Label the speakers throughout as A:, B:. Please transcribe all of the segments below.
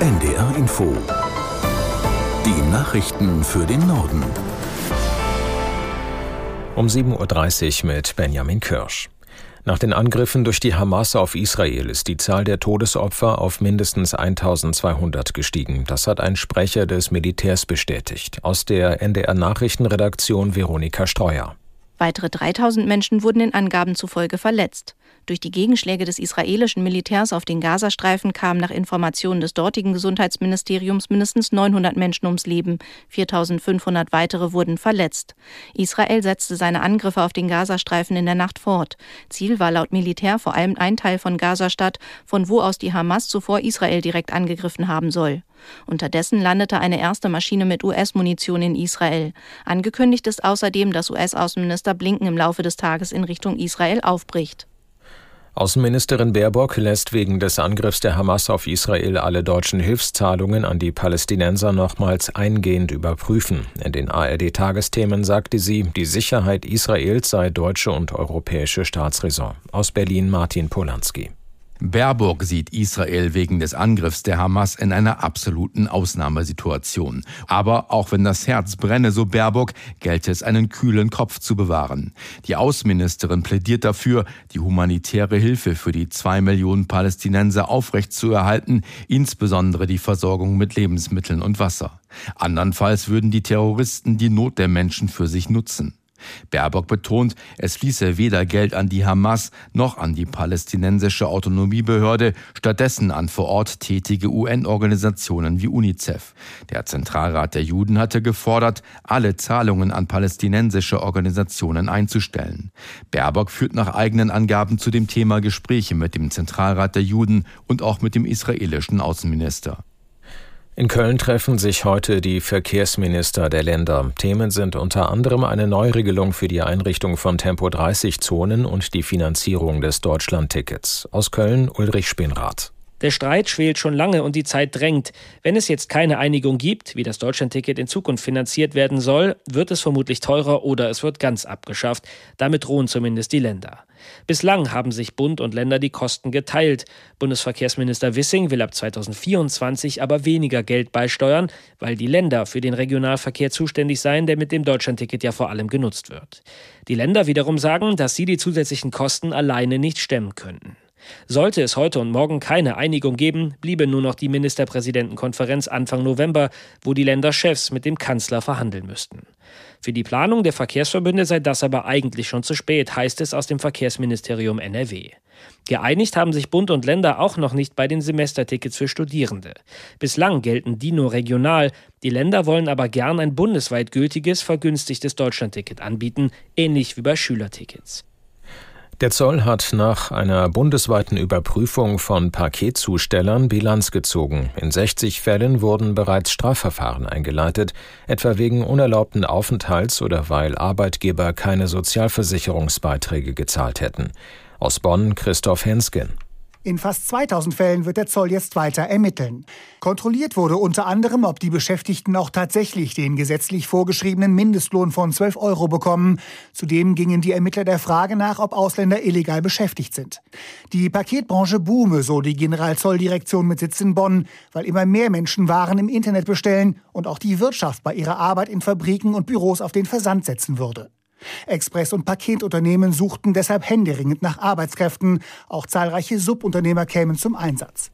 A: NDR Info. Die Nachrichten für den Norden.
B: Um 7.30 Uhr mit Benjamin Kirsch. Nach den Angriffen durch die Hamas auf Israel ist die Zahl der Todesopfer auf mindestens 1200 gestiegen. Das hat ein Sprecher des Militärs bestätigt. Aus der NDR Nachrichtenredaktion Veronika Streuer.
C: Weitere 3000 Menschen wurden den Angaben zufolge verletzt. Durch die Gegenschläge des israelischen Militärs auf den Gazastreifen kamen nach Informationen des dortigen Gesundheitsministeriums mindestens 900 Menschen ums Leben. 4500 weitere wurden verletzt. Israel setzte seine Angriffe auf den Gazastreifen in der Nacht fort. Ziel war laut Militär vor allem ein Teil von Gazastadt, von wo aus die Hamas zuvor Israel direkt angegriffen haben soll. Unterdessen landete eine erste Maschine mit US-Munition in Israel. Angekündigt ist außerdem, dass US-Außenminister Blinken im Laufe des Tages in Richtung Israel aufbricht.
B: Außenministerin Baerbock lässt wegen des Angriffs der Hamas auf Israel alle deutschen Hilfszahlungen an die Palästinenser nochmals eingehend überprüfen. In den ARD-Tagesthemen sagte sie, die Sicherheit Israels sei deutsche und europäische Staatsräson. Aus Berlin Martin Polanski.
D: Baerbock sieht Israel wegen des Angriffs der Hamas in einer absoluten Ausnahmesituation. Aber auch wenn das Herz brenne, so Baerbock, gelte es einen kühlen Kopf zu bewahren. Die Außenministerin plädiert dafür, die humanitäre Hilfe für die zwei Millionen Palästinenser aufrechtzuerhalten, insbesondere die Versorgung mit Lebensmitteln und Wasser. Andernfalls würden die Terroristen die Not der Menschen für sich nutzen. Baerbock betont, es fließe weder Geld an die Hamas noch an die palästinensische Autonomiebehörde, stattdessen an vor Ort tätige UN-Organisationen wie UNICEF. Der Zentralrat der Juden hatte gefordert, alle Zahlungen an palästinensische Organisationen einzustellen. Baerbock führt nach eigenen Angaben zu dem Thema Gespräche mit dem Zentralrat der Juden und auch mit dem israelischen Außenminister.
B: In Köln treffen sich heute die Verkehrsminister der Länder. Themen sind unter anderem eine Neuregelung für die Einrichtung von Tempo-30-Zonen und die Finanzierung des Deutschlandtickets. Aus Köln Ulrich Spinrath.
E: Der Streit schwelt schon lange und die Zeit drängt. Wenn es jetzt keine Einigung gibt, wie das Deutschlandticket in Zukunft finanziert werden soll, wird es vermutlich teurer oder es wird ganz abgeschafft. Damit drohen zumindest die Länder. Bislang haben sich Bund und Länder die Kosten geteilt. Bundesverkehrsminister Wissing will ab 2024 aber weniger Geld beisteuern, weil die Länder für den Regionalverkehr zuständig seien, der mit dem Deutschlandticket ja vor allem genutzt wird. Die Länder wiederum sagen, dass sie die zusätzlichen Kosten alleine nicht stemmen könnten. Sollte es heute und morgen keine Einigung geben, bliebe nur noch die Ministerpräsidentenkonferenz Anfang November, wo die Länderchefs mit dem Kanzler verhandeln müssten. Für die Planung der Verkehrsverbünde sei das aber eigentlich schon zu spät, heißt es aus dem Verkehrsministerium NRW. Geeinigt haben sich Bund und Länder auch noch nicht bei den Semestertickets für Studierende. Bislang gelten die nur regional, die Länder wollen aber gern ein bundesweit gültiges, vergünstigtes Deutschlandticket anbieten, ähnlich wie bei Schülertickets.
B: Der Zoll hat nach einer bundesweiten Überprüfung von Paketzustellern Bilanz gezogen. In 60 Fällen wurden bereits Strafverfahren eingeleitet, etwa wegen unerlaubten Aufenthalts oder weil Arbeitgeber keine Sozialversicherungsbeiträge gezahlt hätten. Aus Bonn Christoph Hensken.
F: In fast 2000 Fällen wird der Zoll jetzt weiter ermitteln. Kontrolliert wurde unter anderem, ob die Beschäftigten auch tatsächlich den gesetzlich vorgeschriebenen Mindestlohn von 12 Euro bekommen. Zudem gingen die Ermittler der Frage nach, ob Ausländer illegal beschäftigt sind. Die Paketbranche boome, so die Generalzolldirektion mit Sitz in Bonn, weil immer mehr Menschen Waren im Internet bestellen und auch die Wirtschaft bei ihrer Arbeit in Fabriken und Büros auf den Versand setzen würde. Express- und Paketunternehmen suchten deshalb händeringend nach Arbeitskräften. Auch zahlreiche Subunternehmer kämen zum Einsatz.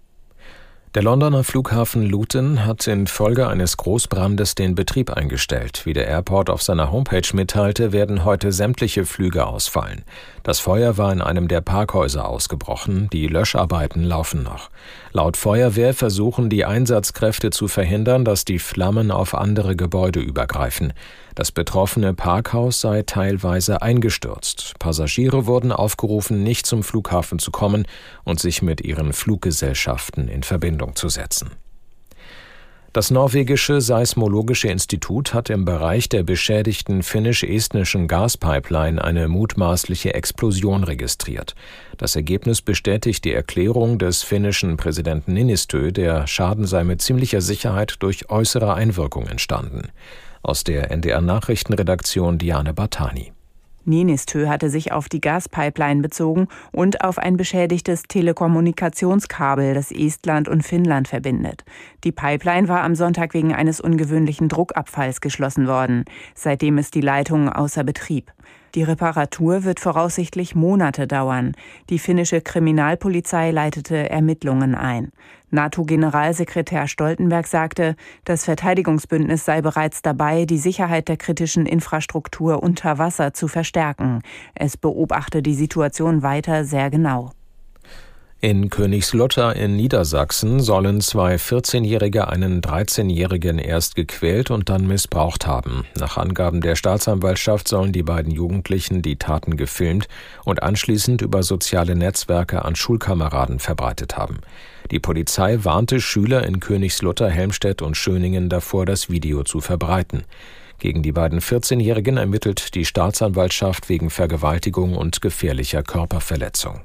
B: Der Londoner Flughafen Luton hat infolge eines Großbrandes den Betrieb eingestellt. Wie der Airport auf seiner Homepage mitteilte, werden heute sämtliche Flüge ausfallen. Das Feuer war in einem der Parkhäuser ausgebrochen. Die Löscharbeiten laufen noch. Laut Feuerwehr versuchen die Einsatzkräfte zu verhindern, dass die Flammen auf andere Gebäude übergreifen. Das betroffene Parkhaus sei teilweise eingestürzt. Passagiere wurden aufgerufen, nicht zum Flughafen zu kommen und sich mit ihren Fluggesellschaften in Verbindung zu setzen. Das norwegische Seismologische Institut hat im Bereich der beschädigten finnisch-estnischen Gaspipeline eine mutmaßliche Explosion registriert. Das Ergebnis bestätigt die Erklärung des finnischen Präsidenten Ninistö, der Schaden sei mit ziemlicher Sicherheit durch äußere Einwirkung entstanden. Aus der NDR Nachrichtenredaktion Diane Bartani.
G: Ninistö hatte sich auf die Gaspipeline bezogen und auf ein beschädigtes Telekommunikationskabel, das Estland und Finnland verbindet. Die Pipeline war am Sonntag wegen eines ungewöhnlichen Druckabfalls geschlossen worden. Seitdem ist die Leitung außer Betrieb. Die Reparatur wird voraussichtlich Monate dauern. Die finnische Kriminalpolizei leitete Ermittlungen ein. NATO-Generalsekretär Stoltenberg sagte, das Verteidigungsbündnis sei bereits dabei, die Sicherheit der kritischen Infrastruktur unter Wasser zu verstärken. Es beobachte die Situation weiter sehr genau.
B: In Königslutter in Niedersachsen sollen zwei 14-Jährige einen 13-Jährigen erst gequält und dann missbraucht haben. Nach Angaben der Staatsanwaltschaft sollen die beiden Jugendlichen die Taten gefilmt und anschließend über soziale Netzwerke an Schulkameraden verbreitet haben. Die Polizei warnte Schüler in Königslutter, Helmstedt und Schöningen davor, das Video zu verbreiten. Gegen die beiden 14-Jährigen ermittelt die Staatsanwaltschaft wegen Vergewaltigung und gefährlicher Körperverletzung.